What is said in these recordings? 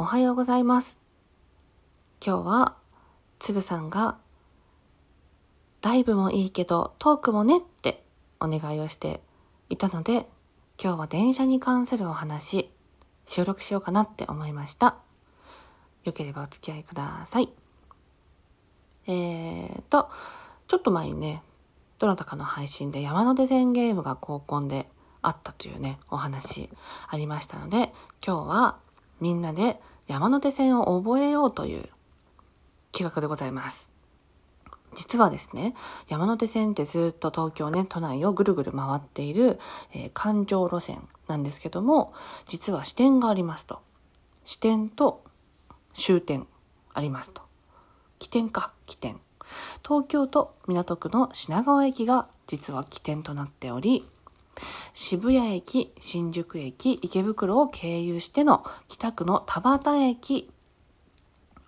おはようございます。今日は、つぶさんが、ライブもいいけど、トークもねってお願いをしていたので、今日は電車に関するお話、収録しようかなって思いました。よければお付き合いください。えーと、ちょっと前にね、どなたかの配信で山手線ゲームが高校であったというね、お話ありましたので、今日はみんなで山手線を覚えようという企画でございます。実はですね、山手線ってずっと東京ね、都内をぐるぐる回っている、えー環状路線なんですけども、実は支点がありますと。支点と終点ありますと。起点か、起点。東京都港区の品川駅が実は起点となっており、渋谷駅、新宿駅、池袋を経由しての北区の田端駅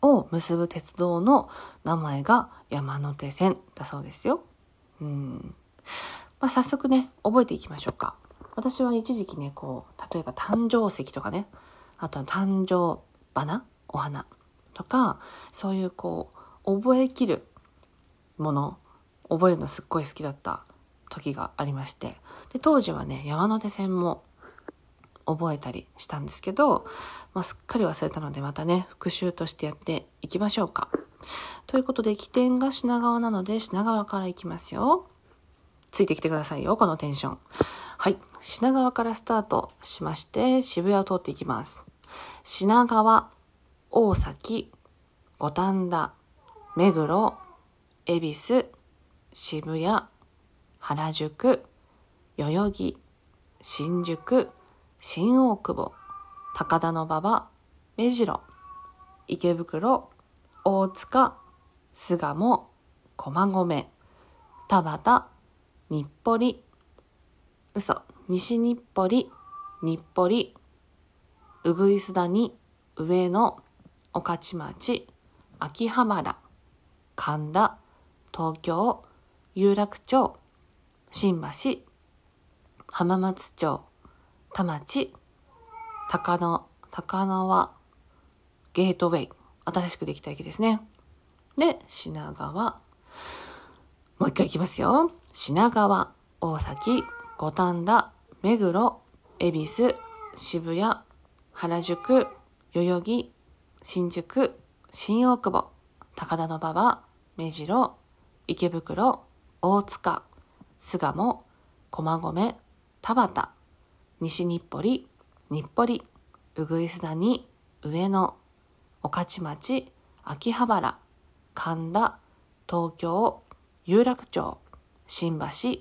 を結ぶ鉄道の名前が山手線だそうですよ。うん。まあ、早速ね、覚えていきましょうか。私は一時期ね、こう、例えば誕生石とかね、あとは誕生花お花とか、そういうこう、覚えきるもの、覚えるのすっごい好きだった時がありまして。で、当時はね、山手線も覚えたりしたんですけど、まあ、すっかり忘れたのでまたね、復習としてやっていきましょうか。ということで、起点が品川なので、品川から行きますよ。ついてきてくださいよ、このテンション。はい。品川からスタートしまして、渋谷を通っていきます。品川、大崎、五反田、目黒、恵比寿、渋谷、原宿、代々木、新宿、新大久保、高田馬場、目白、池袋、大塚、巣鴨、駒込、田端、日暮里、嘘、西日暮里、日暮里、うぐいす谷、上野、御徒町、秋葉原、神田、東京、有楽町、新橋、浜松町、田町、高野、高輪、ゲートウェイ。新しくできた駅ですね。で、品川。もう一回いきますよ。品川、大崎、五反田、目黒、恵比寿、渋谷、原宿、代々木、新宿、新大久保、高田馬場、目白、池袋、大塚、巣鴨、駒込、田端、西日暮里、日暮里、うぐいす谷、上野、御徒町、秋葉原、神田、東京、有楽町、新橋、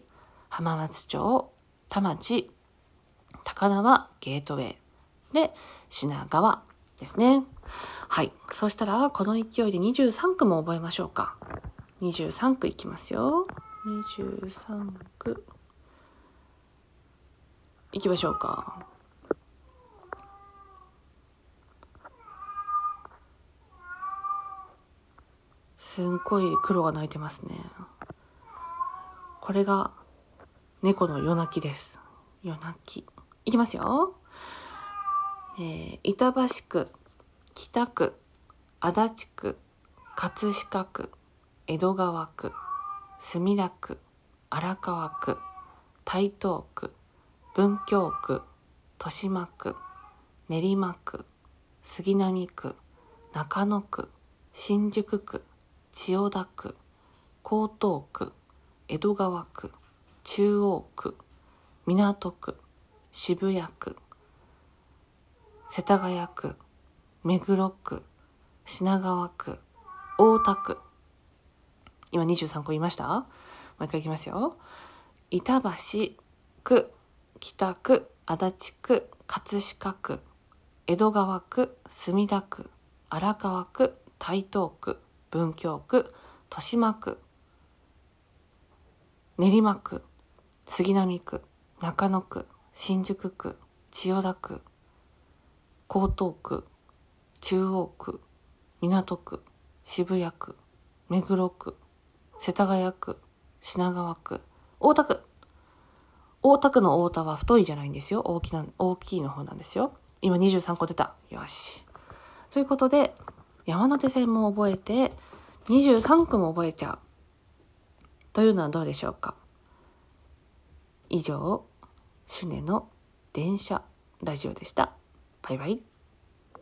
浜松町、田町、高輪ゲートウェイで品川ですね。はい。そしたら、この勢いで23区も覚えましょうか。23区いきますよ。23区。いきましょうか。すんごい黒が鳴いてますね。これが猫の夜泣きです。夜泣き。いきますよ。えー、板橋区、北区、足立区、葛飾区、江戸川区、墨田区、荒川区、台東区、文京区、豊島区、練馬区、杉並区、中野区、新宿区、千代田区、江東区、江戸川区、中央区、港区、渋谷区、世田谷区、目黒区、品川区、大田区。今23個言いました？もう一回いきますよ。板橋区、北区、足立区、葛飾区、江戸川区、墨田区、荒川区、台東区、文京区、豊島区、練馬区、杉並区、中野区、新宿区、千代田区、江東区、中央区、港区、渋谷区、目黒区、世田谷区、品川区、大田区。大田区の大田は太いじゃないんですよ。大きな、大きいの方なんですよ。今23個出た。よし。ということで、山手線も覚えて、23区も覚えちゃう。というのはどうでしょうか以上、シュネの電車ラジオでした。バイバイ。